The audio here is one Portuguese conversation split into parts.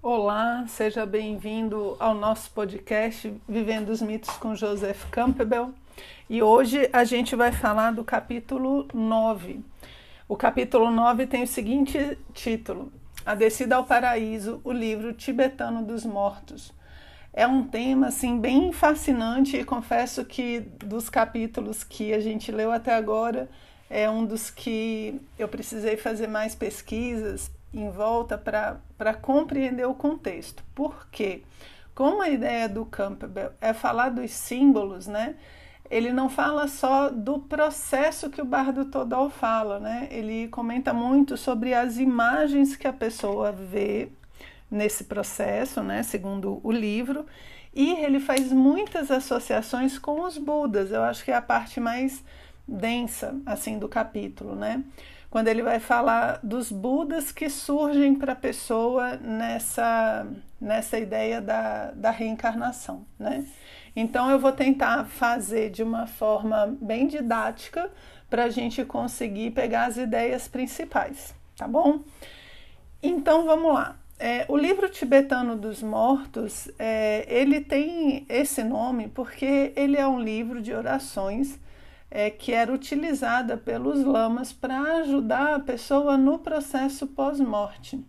Olá, seja bem-vindo ao nosso podcast Vivendo os Mitos com Joseph Campbell. E hoje a gente vai falar do capítulo 9. O capítulo 9 tem o seguinte título: A Descida ao Paraíso, o livro tibetano dos mortos. É um tema assim bem fascinante e confesso que dos capítulos que a gente leu até agora é um dos que eu precisei fazer mais pesquisas em volta para compreender o contexto. Por quê? Como a ideia do Campbell é falar dos símbolos, né? Ele não fala só do processo que o Bardo Todol fala, né? Ele comenta muito sobre as imagens que a pessoa vê nesse processo, né? Segundo o livro, e ele faz muitas associações com os Budas. Eu acho que é a parte mais densa assim do capítulo, né? quando ele vai falar dos Budas que surgem para a pessoa nessa, nessa ideia da, da reencarnação. Né? Então, eu vou tentar fazer de uma forma bem didática para a gente conseguir pegar as ideias principais, tá bom? Então, vamos lá. É, o livro tibetano dos mortos, é, ele tem esse nome porque ele é um livro de orações é, que era utilizada pelos lamas para ajudar a pessoa no processo pós-morte.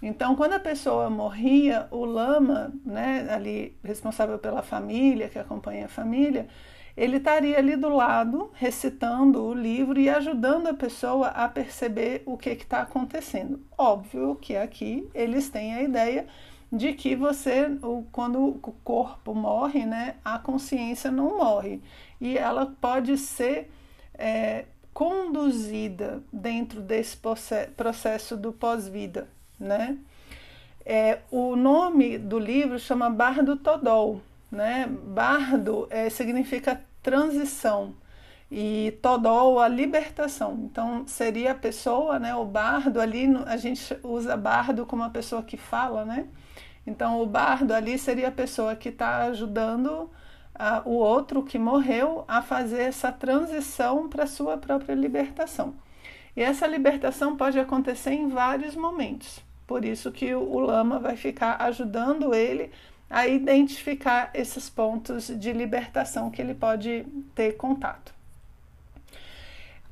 Então, quando a pessoa morria, o lama, né, ali responsável pela família, que acompanha a família, ele estaria ali do lado, recitando o livro e ajudando a pessoa a perceber o que está acontecendo. Óbvio que aqui eles têm a ideia de que você, quando o corpo morre, né, a consciência não morre e ela pode ser é, conduzida dentro desse processo do pós-vida, né? É, o nome do livro chama Bardo Todol, né? Bardo é, significa transição e Todol a libertação. Então seria a pessoa, né? O bardo ali a gente usa bardo como a pessoa que fala, né? Então o bardo ali seria a pessoa que está ajudando o outro que morreu a fazer essa transição para sua própria libertação. E essa libertação pode acontecer em vários momentos. Por isso que o, o lama vai ficar ajudando ele a identificar esses pontos de libertação que ele pode ter contato.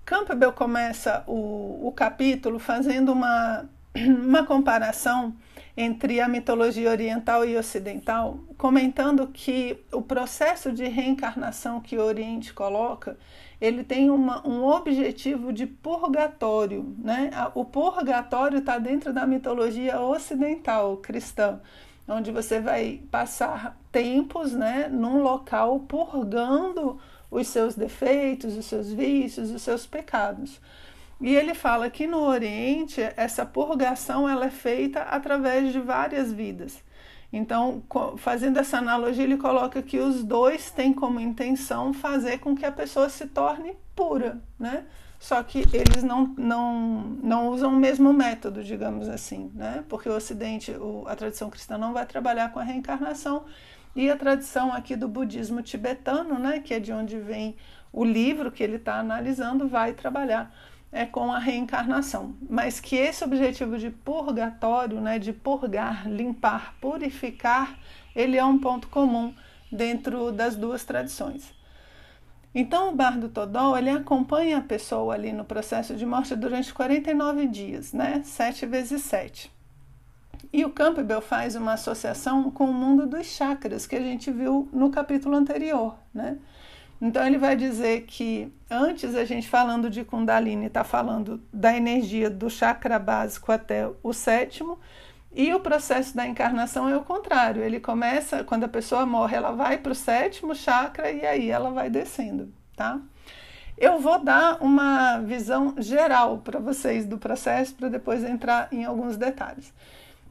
Campbell começa o, o capítulo fazendo uma, uma comparação entre a mitologia oriental e ocidental, comentando que o processo de reencarnação que o Oriente coloca, ele tem uma, um objetivo de purgatório, né? O purgatório está dentro da mitologia ocidental cristã, onde você vai passar tempos, né, num local purgando os seus defeitos, os seus vícios, os seus pecados. E ele fala que no Oriente essa purgação ela é feita através de várias vidas. Então, fazendo essa analogia, ele coloca que os dois têm como intenção fazer com que a pessoa se torne pura, né? Só que eles não, não, não usam o mesmo método, digamos assim, né? Porque o Ocidente, o, a tradição cristã não vai trabalhar com a reencarnação e a tradição aqui do budismo tibetano, né? Que é de onde vem o livro que ele está analisando, vai trabalhar é com a reencarnação, mas que esse objetivo de purgatório, né, de purgar, limpar, purificar, ele é um ponto comum dentro das duas tradições. Então, o bardo Todol, ele acompanha a pessoa ali no processo de morte durante 49 dias, né? 7 vezes 7. E o Campbell faz uma associação com o mundo dos chakras, que a gente viu no capítulo anterior, né? Então ele vai dizer que antes a gente falando de Kundalini está falando da energia do chakra básico até o sétimo, e o processo da encarnação é o contrário. Ele começa, quando a pessoa morre, ela vai para o sétimo chakra e aí ela vai descendo, tá? Eu vou dar uma visão geral para vocês do processo para depois entrar em alguns detalhes.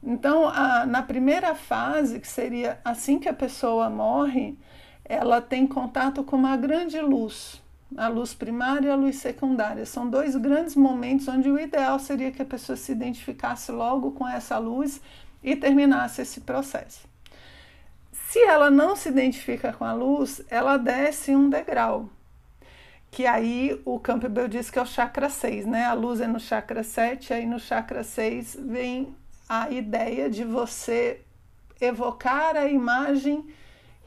Então, a, na primeira fase, que seria assim que a pessoa morre, ela tem contato com uma grande luz, a luz primária e a luz secundária. São dois grandes momentos onde o ideal seria que a pessoa se identificasse logo com essa luz e terminasse esse processo. Se ela não se identifica com a luz, ela desce um degrau. que aí o Campbell diz que é o chakra 6, né? A luz é no chakra 7, aí no chakra 6 vem a ideia de você evocar a imagem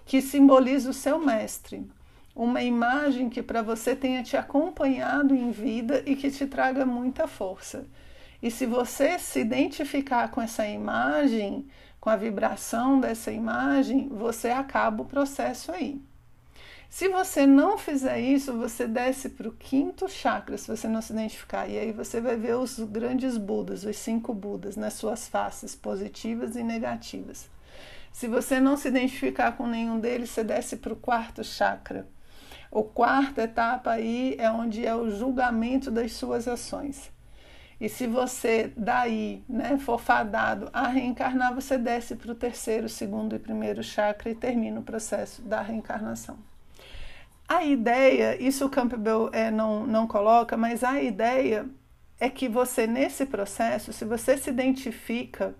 que simboliza o seu mestre. Uma imagem que para você tenha te acompanhado em vida e que te traga muita força. E se você se identificar com essa imagem, com a vibração dessa imagem, você acaba o processo aí. Se você não fizer isso, você desce para o quinto chakra, se você não se identificar. E aí você vai ver os grandes Budas, os cinco Budas, nas suas faces positivas e negativas. Se você não se identificar com nenhum deles, você desce para o quarto chakra. O quarta etapa aí é onde é o julgamento das suas ações. E se você daí né, for fadado a reencarnar, você desce para o terceiro, segundo e primeiro chakra e termina o processo da reencarnação. A ideia, isso o Campbell é, não, não coloca, mas a ideia é que você, nesse processo, se você se identifica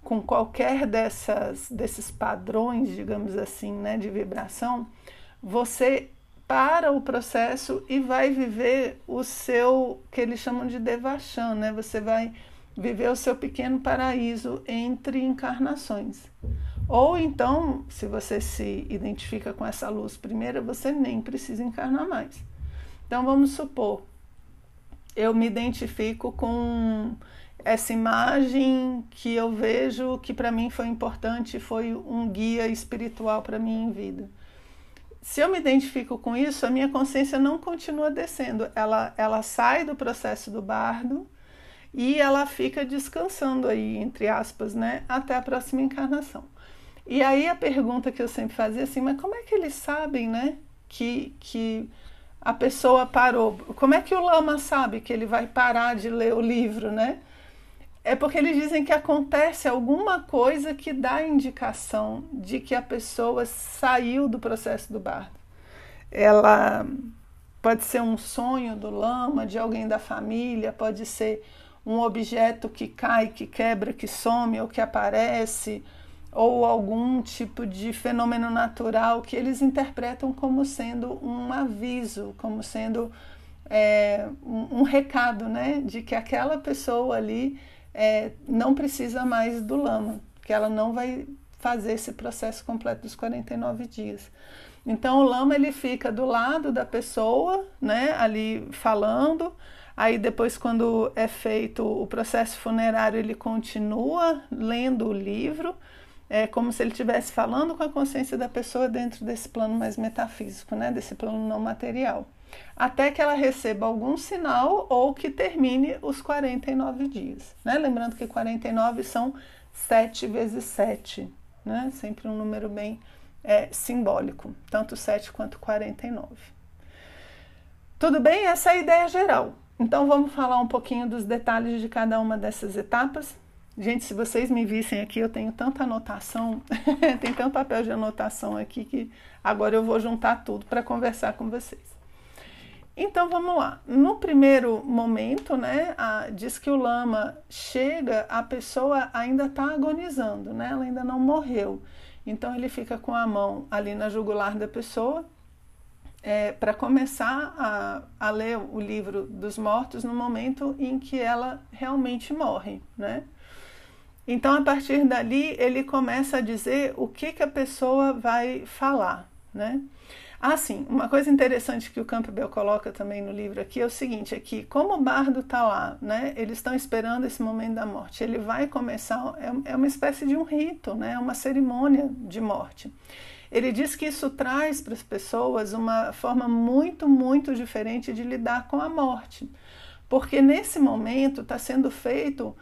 com qualquer dessas, desses padrões, digamos assim, né, de vibração, você para o processo e vai viver o seu, que eles chamam de devachan, né? Você vai viver o seu pequeno paraíso entre encarnações. Ou então, se você se identifica com essa luz primeira, você nem precisa encarnar mais. Então vamos supor, eu me identifico com essa imagem que eu vejo que para mim foi importante, foi um guia espiritual para mim em vida. Se eu me identifico com isso, a minha consciência não continua descendo, ela, ela sai do processo do bardo e ela fica descansando aí, entre aspas, né, até a próxima encarnação. E aí a pergunta que eu sempre fazia assim, mas como é que eles sabem, né, que, que a pessoa parou? Como é que o lama sabe que ele vai parar de ler o livro, né? É porque eles dizem que acontece alguma coisa que dá indicação de que a pessoa saiu do processo do bardo. Ela pode ser um sonho do lama, de alguém da família, pode ser um objeto que cai, que quebra, que some ou que aparece ou algum tipo de fenômeno natural que eles interpretam como sendo um aviso, como sendo é, um, um, recado, né, de que aquela pessoa ali é, não precisa mais do lama, que ela não vai fazer esse processo completo dos 49 dias. Então o lama ele fica do lado da pessoa, né, ali falando. Aí depois quando é feito o processo funerário, ele continua lendo o livro é como se ele estivesse falando com a consciência da pessoa dentro desse plano mais metafísico, né? desse plano não material, até que ela receba algum sinal ou que termine os 49 dias. Né? Lembrando que 49 são 7 vezes 7, né? sempre um número bem é, simbólico, tanto 7 quanto 49. Tudo bem? Essa é a ideia geral. Então vamos falar um pouquinho dos detalhes de cada uma dessas etapas Gente, se vocês me vissem aqui, eu tenho tanta anotação, tem tanto papel de anotação aqui que agora eu vou juntar tudo para conversar com vocês. Então vamos lá. No primeiro momento, né, a, diz que o lama chega, a pessoa ainda está agonizando, né, ela ainda não morreu. Então ele fica com a mão ali na jugular da pessoa é, para começar a, a ler o livro dos mortos no momento em que ela realmente morre, né? Então, a partir dali, ele começa a dizer o que, que a pessoa vai falar, né? Ah, sim, uma coisa interessante que o Campbell coloca também no livro aqui é o seguinte, é que como o bardo está lá, né, eles estão esperando esse momento da morte, ele vai começar, é, é uma espécie de um rito, né, uma cerimônia de morte. Ele diz que isso traz para as pessoas uma forma muito, muito diferente de lidar com a morte, porque nesse momento está sendo feito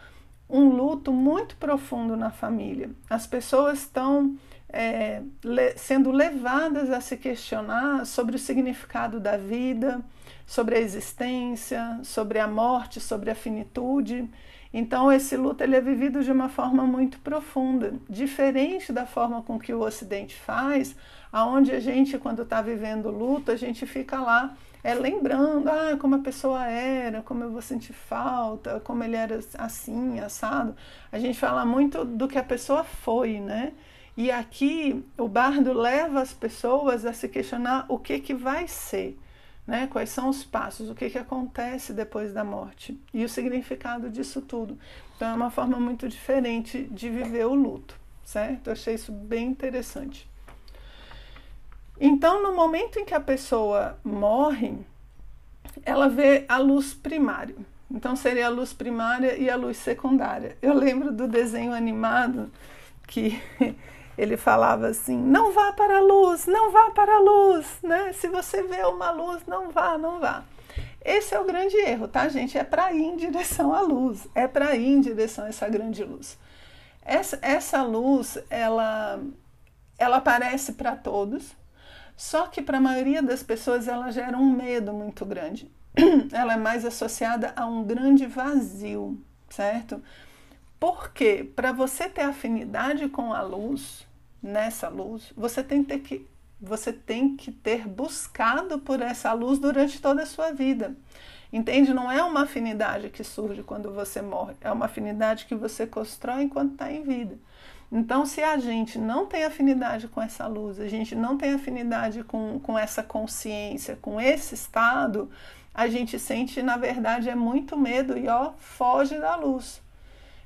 um luto muito profundo na família. As pessoas estão é, le sendo levadas a se questionar sobre o significado da vida, sobre a existência, sobre a morte, sobre a finitude. Então esse luto ele é vivido de uma forma muito profunda, diferente da forma com que o Ocidente faz, aonde a gente quando está vivendo luto a gente fica lá é lembrando, ah, como a pessoa era, como eu vou sentir falta, como ele era assim, assado. A gente fala muito do que a pessoa foi, né? E aqui o bardo leva as pessoas a se questionar o que que vai ser, Né? Quais são os passos? O que, que acontece depois da morte? E o significado disso tudo. Então é uma forma muito diferente de viver o luto, certo? Eu achei isso bem interessante. Então, no momento em que a pessoa morre, ela vê a luz primária. Então, seria a luz primária e a luz secundária. Eu lembro do desenho animado que ele falava assim: não vá para a luz, não vá para a luz, né? Se você vê uma luz, não vá, não vá. Esse é o grande erro, tá, gente? É para ir em direção à luz, é para ir em direção a essa grande luz. Essa, essa luz, ela, ela aparece para todos, só que para a maioria das pessoas ela gera um medo muito grande. Ela é mais associada a um grande vazio, certo? Porque para você ter afinidade com a luz, nessa luz, você tem, ter que, você tem que ter buscado por essa luz durante toda a sua vida. Entende? Não é uma afinidade que surge quando você morre, é uma afinidade que você constrói enquanto está em vida. Então, se a gente não tem afinidade com essa luz, a gente não tem afinidade com, com essa consciência, com esse estado, a gente sente, na verdade, é muito medo e ó, foge da luz.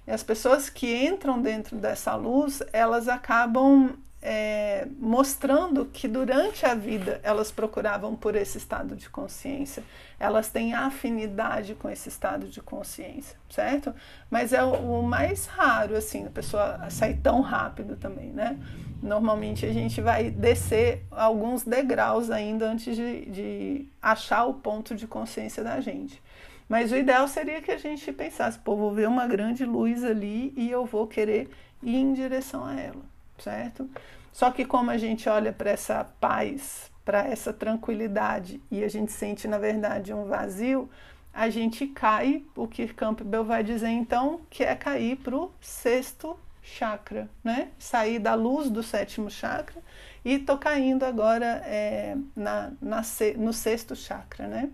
E as pessoas que entram dentro dessa luz, elas acabam é, mostrando que durante a vida elas procuravam por esse estado de consciência, elas têm afinidade com esse estado de consciência, certo? Mas é o, mais raro, assim, a pessoa sair tão rápido também, né? Normalmente a gente vai descer alguns degraus ainda antes de, de achar o ponto de consciência da gente. Mas o ideal seria que a gente pensasse, pô, vou ver uma grande luz ali e eu vou querer ir em direção a ela, certo? Só que como a gente olha para essa paz, para essa tranquilidade e a gente sente, na verdade, um vazio, a gente cai, o que Campbell vai dizer então, que é cair para o sexto chakra, né? Sair da luz do sétimo chakra e tô caindo agora é, na, na, no sexto chakra, né?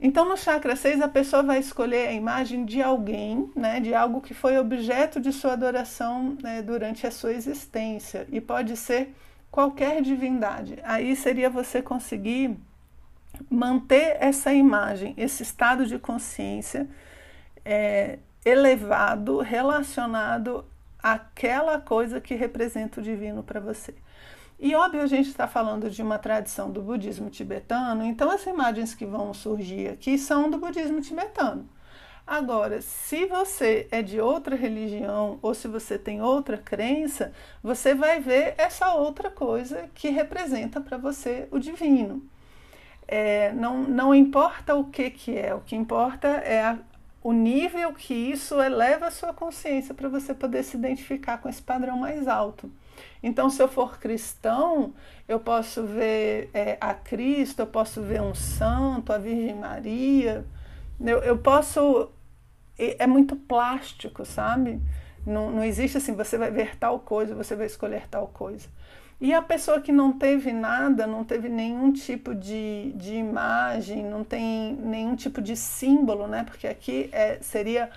Então, no chakra 6, a pessoa vai escolher a imagem de alguém, né, de algo que foi objeto de sua adoração né, durante a sua existência. E pode ser qualquer divindade. Aí seria você conseguir manter essa imagem, esse estado de consciência é, elevado, relacionado àquela coisa que representa o divino para você. E óbvio, a gente está falando de uma tradição do budismo tibetano, então as imagens que vão surgir aqui são do budismo tibetano. Agora, se você é de outra religião ou se você tem outra crença, você vai ver essa outra coisa que representa para você o divino. É, não, não importa o que, que é, o que importa é a, o nível que isso eleva a sua consciência para você poder se identificar com esse padrão mais alto. Então, se eu for cristão, eu posso ver é, a Cristo, eu posso ver um santo, a Virgem Maria, eu, eu posso. É muito plástico, sabe? Não, não existe assim, você vai ver tal coisa, você vai escolher tal coisa. E a pessoa que não teve nada, não teve nenhum tipo de, de imagem, não tem nenhum tipo de símbolo, né? Porque aqui é, seria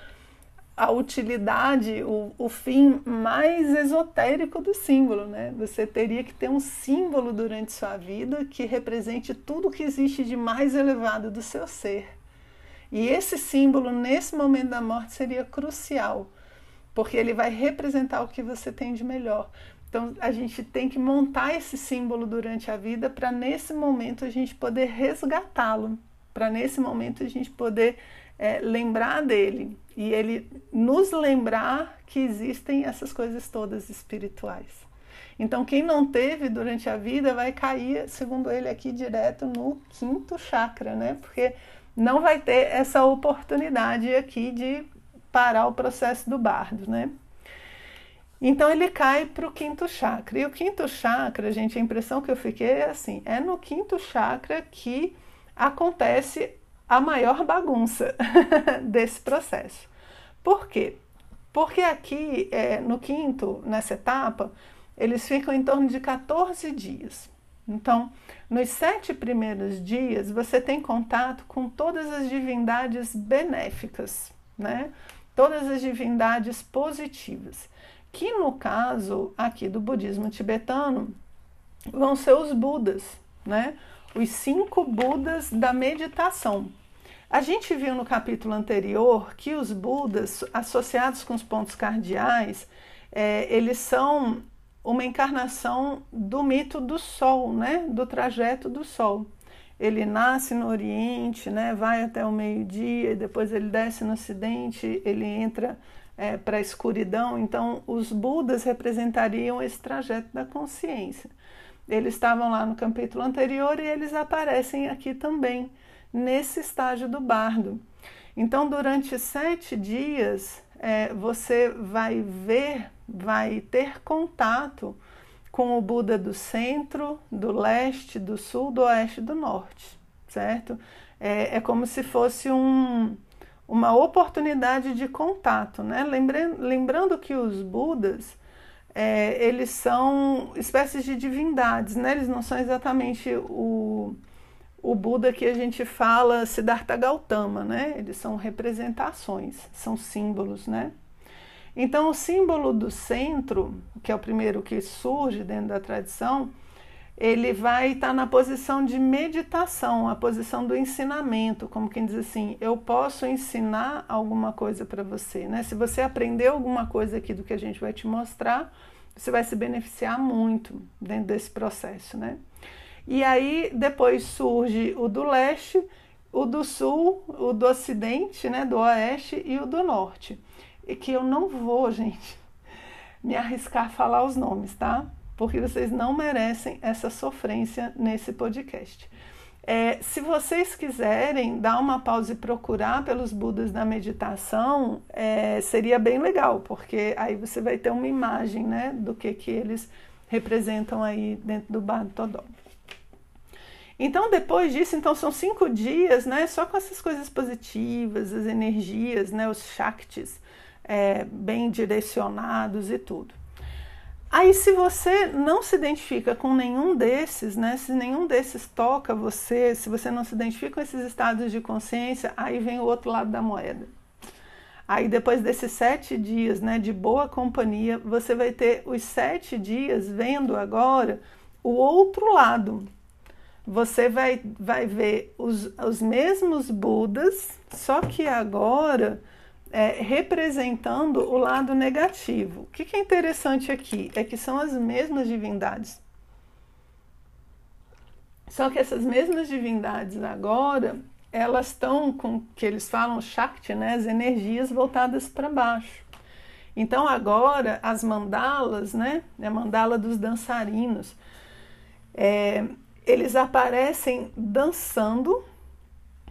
a utilidade, o, o fim mais esotérico do símbolo, né? Você teria que ter um símbolo durante sua vida que represente tudo que existe de mais elevado do seu ser. E esse símbolo, nesse momento da morte, seria crucial, porque ele vai representar o que você tem de melhor. Então, a gente tem que montar esse símbolo durante a vida para, nesse momento, a gente poder resgatá-lo, para, nesse momento, a gente poder é, lembrar dele e ele nos lembrar que existem essas coisas todas espirituais. Então, quem não teve durante a vida vai cair, segundo ele aqui, direto no quinto chakra, né? Porque não vai ter essa oportunidade aqui de parar o processo do bardo, né? Então ele cai para o quinto chakra. E o quinto chakra, gente, a impressão que eu fiquei é assim: é no quinto chakra que acontece a maior bagunça desse processo. Por quê? Porque aqui, é, no quinto, nessa etapa, eles ficam em torno de 14 dias. Então, nos sete primeiros dias, você tem contato com todas as divindades benéficas, né? Todas as divindades positivas. Que no caso aqui do budismo tibetano vão ser os Budas, né? Os cinco Budas da meditação. A gente viu no capítulo anterior que os Budas, associados com os pontos cardeais, é, eles são uma encarnação do mito do Sol, né? do trajeto do Sol. Ele nasce no Oriente, né? vai até o meio-dia, depois ele desce no Ocidente, ele entra é, para a escuridão. Então, os Budas representariam esse trajeto da consciência. Eles estavam lá no capítulo anterior e eles aparecem aqui também, nesse estágio do bardo. Então, durante sete dias, é, você vai ver, vai ter contato com o Buda do centro, do leste, do sul, do oeste e do norte, certo? É, é como se fosse um, uma oportunidade de contato, né? Lembrando, lembrando que os Budas, é, eles são espécies de divindades, né? Eles não são exatamente o, o Buda que a gente fala Siddhartha Gautama, né? Eles são representações, são símbolos, né? Então, o símbolo do centro, que é o primeiro que surge dentro da tradição, ele vai estar na posição de meditação, a posição do ensinamento, como quem diz assim, eu posso ensinar alguma coisa para você, né? Se você aprender alguma coisa aqui do que a gente vai te mostrar, você vai se beneficiar muito dentro desse processo, né? E aí depois surge o do leste, o do sul, o do ocidente, né, do oeste e o do norte. E que eu não vou, gente, me arriscar a falar os nomes, tá? Porque vocês não merecem essa sofrência nesse podcast. É, se vocês quiserem dar uma pausa e procurar pelos Budas da meditação, é, seria bem legal, porque aí você vai ter uma imagem né, do que, que eles representam aí dentro do Bardo Todó. Então, depois disso, então são cinco dias, né, só com essas coisas positivas, as energias, né, os shaktis é, bem direcionados e tudo. Aí, se você não se identifica com nenhum desses, né, se nenhum desses toca você, se você não se identifica com esses estados de consciência, aí vem o outro lado da moeda. Aí, depois desses sete dias né, de boa companhia, você vai ter os sete dias vendo agora o outro lado, você vai, vai ver os, os mesmos Budas, só que agora é, representando o lado negativo. O que, que é interessante aqui é que são as mesmas divindades. Só que essas mesmas divindades agora, elas estão com que eles falam Shakti, né, as energias voltadas para baixo. Então agora as mandalas, né, a mandala dos dançarinos, é, eles aparecem dançando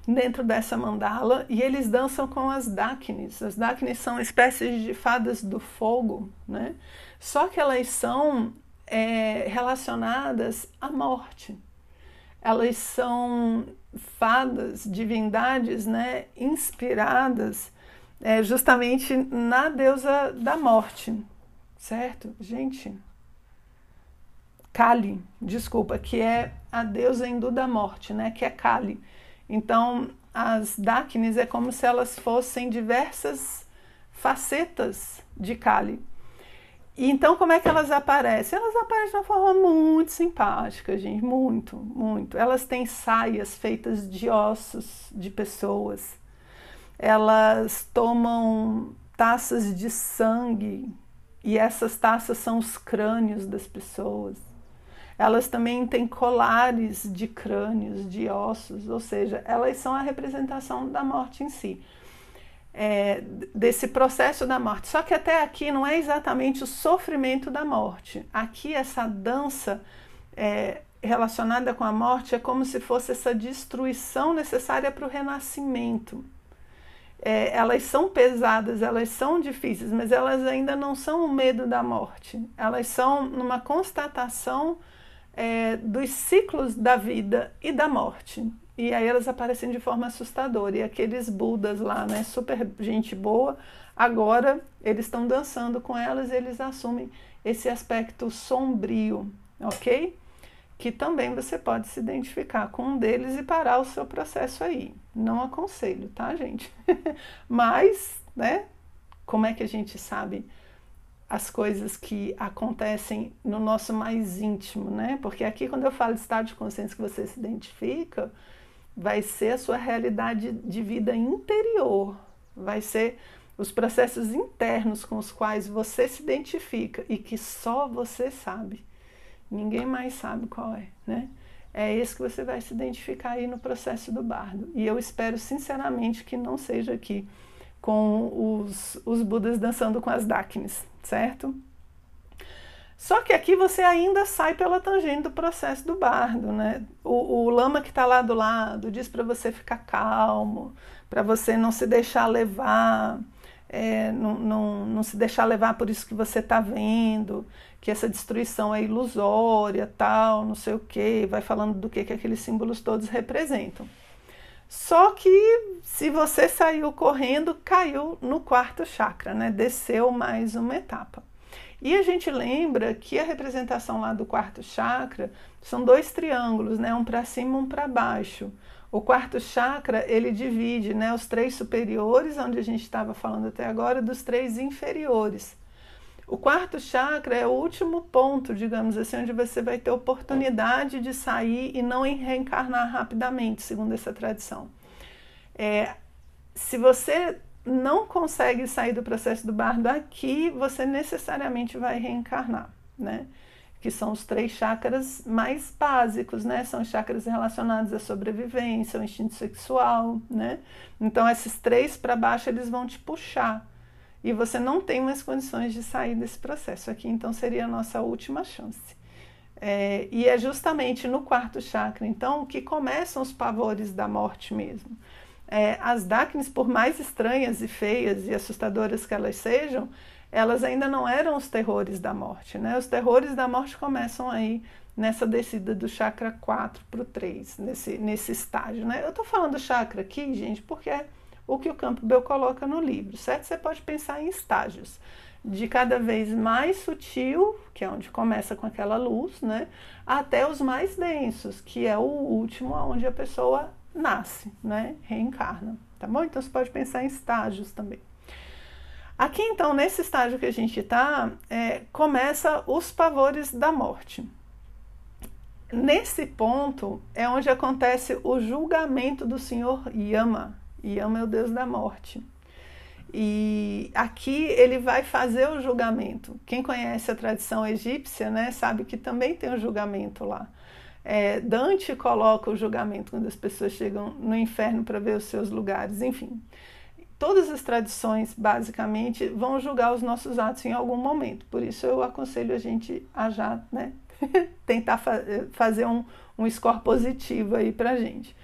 dentro dessa mandala e eles dançam com as Daknis. As Daknis são espécies de fadas do fogo, né? Só que elas são é, relacionadas à morte. Elas são fadas, divindades, né? Inspiradas é, justamente na deusa da morte, certo? Gente, Kali, desculpa, que é a deusa hindu da morte, né? Que é Kali. Então, as Daknis é como se elas fossem diversas facetas de Kali. E então, como é que elas aparecem? Elas aparecem de uma forma muito simpática, gente, muito, muito. Elas têm saias feitas de ossos de pessoas. Elas tomam taças de sangue e essas taças são os crânios das pessoas. Elas também têm colares de crânios, de ossos, ou seja, elas são a representação da morte em si. É, desse processo da morte. Só que até aqui não é exatamente o sofrimento da morte. Aqui, essa dança é, relacionada com a morte é como se fosse essa destruição necessária para o renascimento. É, elas são pesadas, elas são difíceis, mas elas ainda não são o medo da morte. Elas são numa constatação é, dos ciclos da vida e da morte. E aí elas aparecem de forma assustadora. E aqueles Budas lá, né, super gente boa, agora eles estão dançando com elas e eles assumem esse aspecto sombrio, ok? Que também você pode se identificar com um deles e parar o seu processo aí. Não aconselho, tá, gente? Mas, né, como é que a gente sabe as coisas que acontecem no nosso mais íntimo, né? Porque aqui, quando eu falo de estado de consciência que você se identifica, vai ser a sua realidade de vida interior, vai ser os processos internos com os quais você se identifica e que só você sabe. Ninguém mais sabe qual é, né? É esse que você vai se identificar aí no processo do bardo. E eu espero sinceramente que não seja aqui com os, os Budas dançando com as Daknis, certo? Só que aqui você ainda sai pela tangente do processo do bardo, né? O, o lama que está lá do lado diz para você ficar calmo, para você não se deixar levar, é, não, não, não se deixar levar por isso que você está vendo, que essa destruição é ilusória, tal, não sei o que, vai falando do que, que aqueles símbolos todos representam. Só que se você saiu correndo, caiu no quarto chakra, né? Desceu mais uma etapa. E a gente lembra que a representação lá do quarto chakra são dois triângulos, né? Um para cima, um para baixo. O quarto chakra ele divide, né? Os três superiores, onde a gente estava falando até agora, dos três inferiores. O quarto chakra é o último ponto, digamos assim, onde você vai ter oportunidade de sair e não reencarnar rapidamente, segundo essa tradição. É, se você não consegue sair do processo do bardo aqui, você necessariamente vai reencarnar, né? Que são os três chakras mais básicos, né? São os chakras relacionados à sobrevivência, ao instinto sexual, né? Então, esses três para baixo, eles vão te puxar e você não tem mais condições de sair desse processo. Aqui, então, seria a nossa última chance. É, e é justamente no quarto chakra, então, que começam os pavores da morte mesmo. É, as Daknis, por mais estranhas e feias e assustadoras que elas sejam, elas ainda não eram os terrores da morte. Né? Os terrores da morte começam aí nessa descida do chakra 4 para o 3, nesse, nesse estágio. Né? Eu estou falando chakra aqui, gente, porque é o que o Campbell coloca no livro, certo? Você pode pensar em estágios de cada vez mais sutil, que é onde começa com aquela luz, né, até os mais densos, que é o último onde a pessoa nasce, né, reencarna, tá bom? Então você pode pensar em estágios também. Aqui então, nesse estágio que a gente está, é, começa os pavores da morte. Nesse ponto é onde acontece o julgamento do senhor Yama, Yama é o deus da morte. E aqui ele vai fazer o julgamento. Quem conhece a tradição egípcia, né, sabe que também tem o julgamento lá. É, Dante coloca o julgamento quando as pessoas chegam no inferno para ver os seus lugares, enfim. Todas as tradições, basicamente, vão julgar os nossos atos em algum momento. Por isso eu aconselho a gente a já né, tentar fa fazer um, um score positivo aí para gente.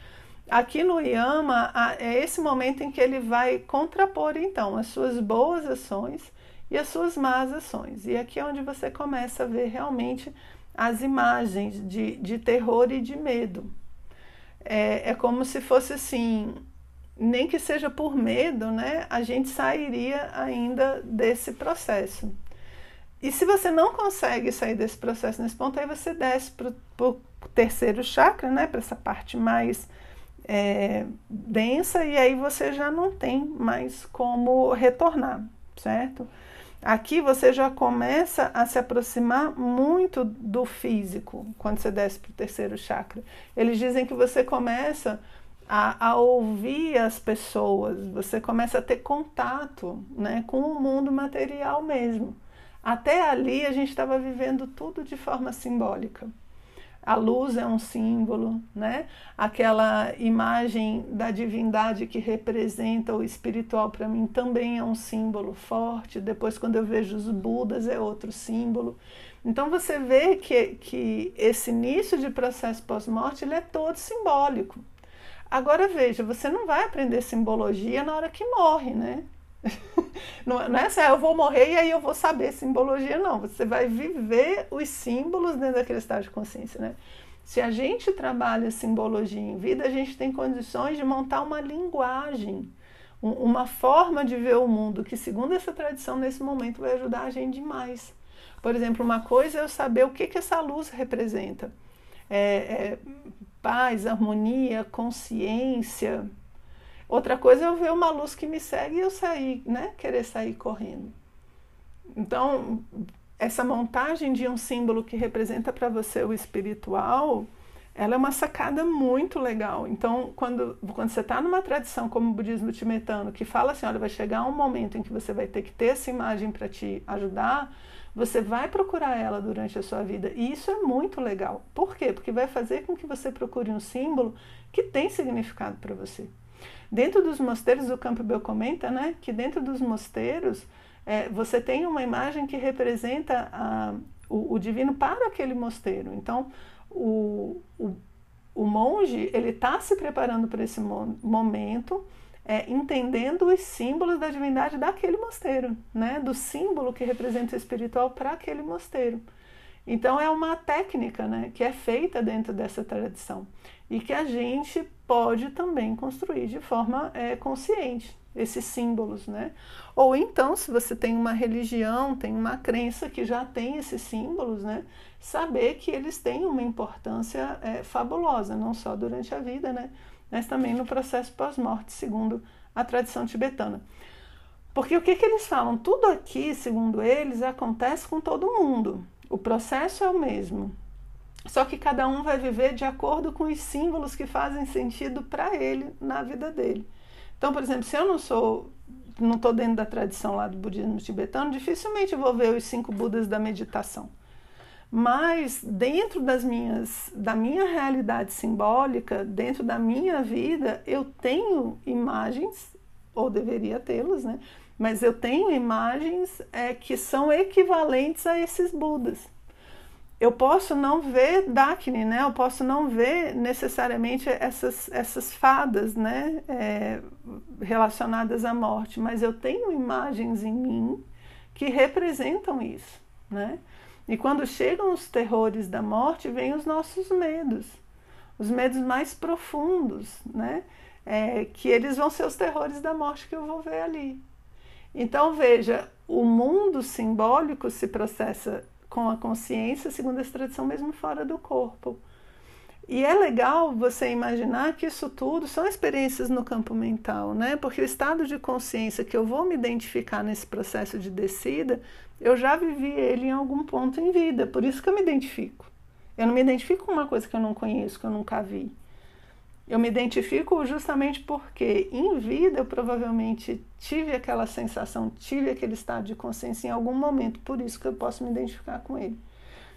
Aqui no Yama, é esse momento em que ele vai contrapor, então, as suas boas ações e as suas más ações. E aqui é onde você começa a ver realmente as imagens de, de terror e de medo. É, é como se fosse assim, nem que seja por medo, né? A gente sairia ainda desse processo. E se você não consegue sair desse processo nesse ponto, aí você desce para o terceiro chakra, né? Para essa parte mais é, densa e aí você já não tem mais como retornar, certo? Aqui você já começa a se aproximar muito do físico quando você desce para o terceiro chakra. Eles dizem que você começa a, a, ouvir as pessoas, você começa a ter contato né, com o mundo material mesmo. Até ali a gente estava vivendo tudo de forma simbólica. A luz é um símbolo, né? Aquela imagem da divindade que representa o espiritual para mim também é um símbolo forte. Depois, quando eu vejo os Budas, é outro símbolo. Então você vê que, que esse início de processo pós-morte ele é todo simbólico. Agora veja, você não vai aprender simbologia na hora que morre, né? Não, não é assim, ah, eu vou morrer e aí eu vou saber simbologia, não. Você vai viver os símbolos dentro daquele estado de consciência, né? Se a gente trabalha simbologia em vida, a gente tem condições de montar uma linguagem, uma forma de ver o mundo que, segundo essa tradição, nesse momento vai ajudar a gente demais. Por exemplo, uma coisa é eu saber o que, que essa luz representa. É, é, paz, harmonia, consciência, Outra coisa é eu ver uma luz que me segue e eu sair, né? Querer sair correndo. Então, essa montagem de um símbolo que representa para você o espiritual, ela é uma sacada muito legal. Então, quando, quando você está numa tradição como o budismo tibetano, que fala assim, olha, vai chegar um momento em que você vai ter que ter essa imagem para te ajudar, você vai procurar ela durante a sua vida. E isso é muito legal. Por quê? Porque vai fazer com que você procure um símbolo que tem significado para você. Dentro dos mosteiros, o Campbell comenta né, que dentro dos mosteiros é, você tem uma imagem que representa a, o, o divino para aquele mosteiro. Então, o, o, o monge ele está se preparando para esse mo momento, é, entendendo os símbolos da divindade daquele mosteiro, né? do símbolo que representa o espiritual para aquele mosteiro. Então é uma técnica né, que é feita dentro dessa tradição e que a gente pode também construir de forma é, consciente esses símbolos, né? Ou então, se você tem uma religião, tem uma crença que já tem esses símbolos, né? Saber que eles têm uma importância é, fabulosa, não só durante a vida, né? Mas também no processo pós-morte, segundo a tradição tibetana. Porque o que, que eles falam? Tudo aqui, segundo eles, acontece com todo mundo. O processo é o mesmo. Só que cada um vai viver de acordo com os símbolos que fazem sentido para ele na vida dele. Então, por exemplo, se eu não sou, não estou dentro da tradição lá do budismo tibetano, dificilmente vou ver os cinco Budas da meditação. Mas dentro das minhas, da minha realidade simbólica, dentro da minha vida, eu tenho imagens, ou deveria tê-las, né? Mas eu tenho imagens é, que são equivalentes a esses Budas eu posso não ver Dakini, né? Eu posso não ver necessariamente essas, essas fadas, né? É, relacionadas à morte, mas eu tenho imagens em mim que representam isso, né? E quando chegam os terrores da morte, vêm os nossos medos, os medos mais profundos, né? É, que eles vão ser os terrores da morte que eu vou ver ali. Então veja, o mundo simbólico se processa com a consciência, segundo essa tradição, mesmo fora do corpo. E é legal você imaginar que isso tudo são experiências no campo mental, né? Porque o estado de consciência que eu vou me identificar nesse processo de descida, eu já vivi ele em algum ponto em vida, por isso que eu me identifico. Eu não me identifico com uma coisa que eu não conheço, que eu nunca vi. Eu me identifico justamente porque em vida eu provavelmente tive aquela sensação, tive aquele estado de consciência em algum momento, por isso que eu posso me identificar com ele.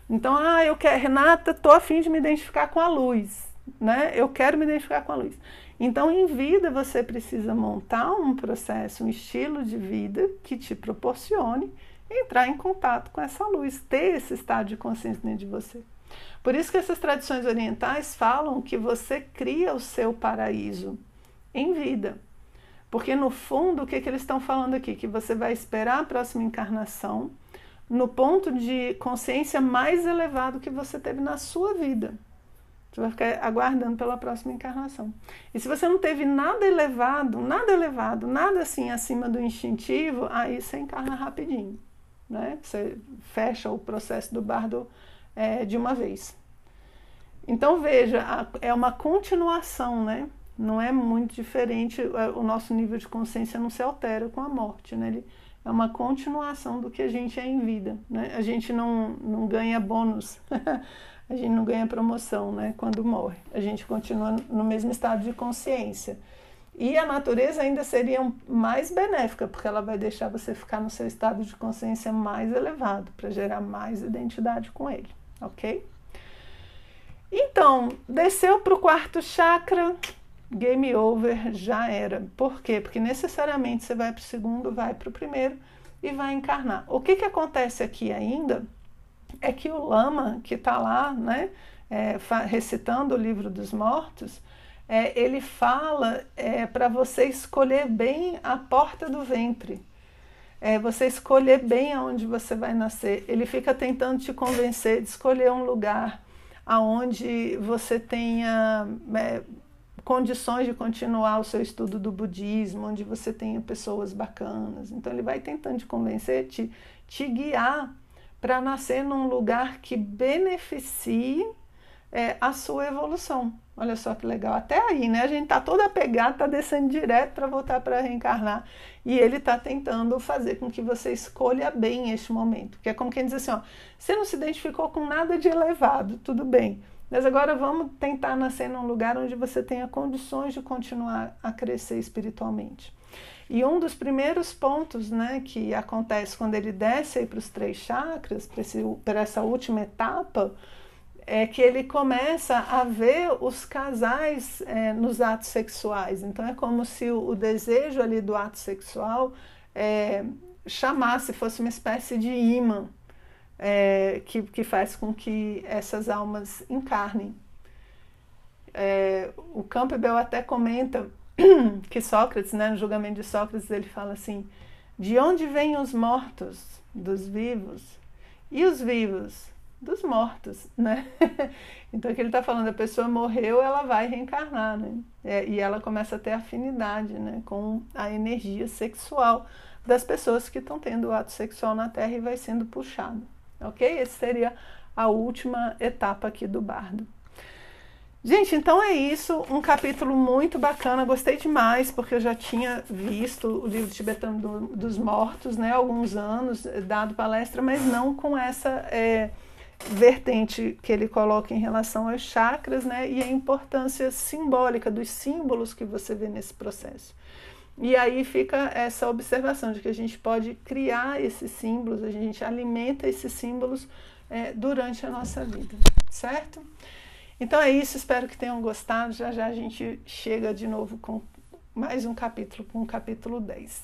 Então, ah, eu quero, Renata, tô afim de me identificar com a luz, né? Eu quero me identificar com a luz. Então, em vida você precisa montar um processo, um estilo de vida que te proporcione entrar em contato com essa luz, ter esse estado de consciência dentro de você. Por isso que essas tradições orientais falam que você cria o seu paraíso em vida. Porque no fundo, o que, que eles estão falando aqui? Que você vai esperar a próxima encarnação no ponto de consciência mais elevado que você teve na sua vida. Você vai ficar aguardando pela próxima encarnação. E se você não teve nada elevado, nada elevado, nada assim acima do instintivo, aí você encarna rapidinho. Né? Você fecha o processo do bardo é, de uma vez. Então veja, é uma continuação, né? Não é muito diferente, é, o nosso nível de consciência não se altera com a morte, né? Ele é uma continuação do que a gente é em vida, né? A gente não, não ganha bônus, a gente não ganha promoção, né? Quando morre, a gente continua no mesmo estado de consciência. E a natureza ainda seria mais benéfica, porque ela vai deixar você ficar no seu estado de consciência mais elevado, para gerar mais identidade com ele ok? Então, desceu para o quarto chakra, game over, já era. Por quê? Porque necessariamente você vai para o segundo, vai para o primeiro e vai encarnar. O que, que acontece aqui ainda é que o lama que está lá, né, é, recitando o livro dos mortos, é, ele fala é, para você escolher bem a porta do ventre é você escolher bem aonde você vai nascer. Ele fica tentando te convencer de escolher um lugar aonde você tenha é, condições de continuar o seu estudo do budismo, onde você tenha pessoas bacanas. Então ele vai tentando te convencer, te, te guiar para nascer num lugar que beneficie é, a sua evolução. Olha só que legal. Até aí, né? A gente tá todo apegado, tá descendo direto para voltar para reencarnar. E ele tá tentando fazer com que você escolha bem este momento. Que é como quem diz assim, ó, você não se identificou com nada de elevado, tudo bem. Mas agora vamos tentar nascer num lugar onde você tenha condições de continuar a crescer espiritualmente. E um dos primeiros pontos né, que acontece quando ele desce para os três chakras, para essa última etapa, é que ele começa a ver os casais é, nos atos sexuais. Então é como se o, o desejo ali do ato sexual é, chamasse, fosse uma espécie de imã é, que, que faz com que essas almas encarnem. É, o Campbell até comenta que Sócrates, né, no julgamento de Sócrates, ele fala assim: de onde vêm os mortos dos vivos e os vivos dos mortos, né? então, que ele está falando, a pessoa morreu, ela vai reencarnar, né? É, e ela começa a ter afinidade, né, com a energia sexual das pessoas que estão tendo o ato sexual na Terra e vai sendo puxado, ok? Essa seria a última etapa aqui do bardo. Gente, então é isso, um capítulo muito bacana, gostei demais, porque eu já tinha visto o livro tibetano do, dos mortos, né, alguns anos, dado palestra, mas não com essa é, vertente que ele coloca em relação aos chakras, né, e a importância simbólica dos símbolos que você vê nesse processo. E aí fica essa observação de que a gente pode criar esses símbolos, a gente alimenta esses símbolos é, durante a nossa vida, certo? Então é isso, espero que tenham gostado. Já já a gente chega de novo com mais um capítulo, com o capítulo 10.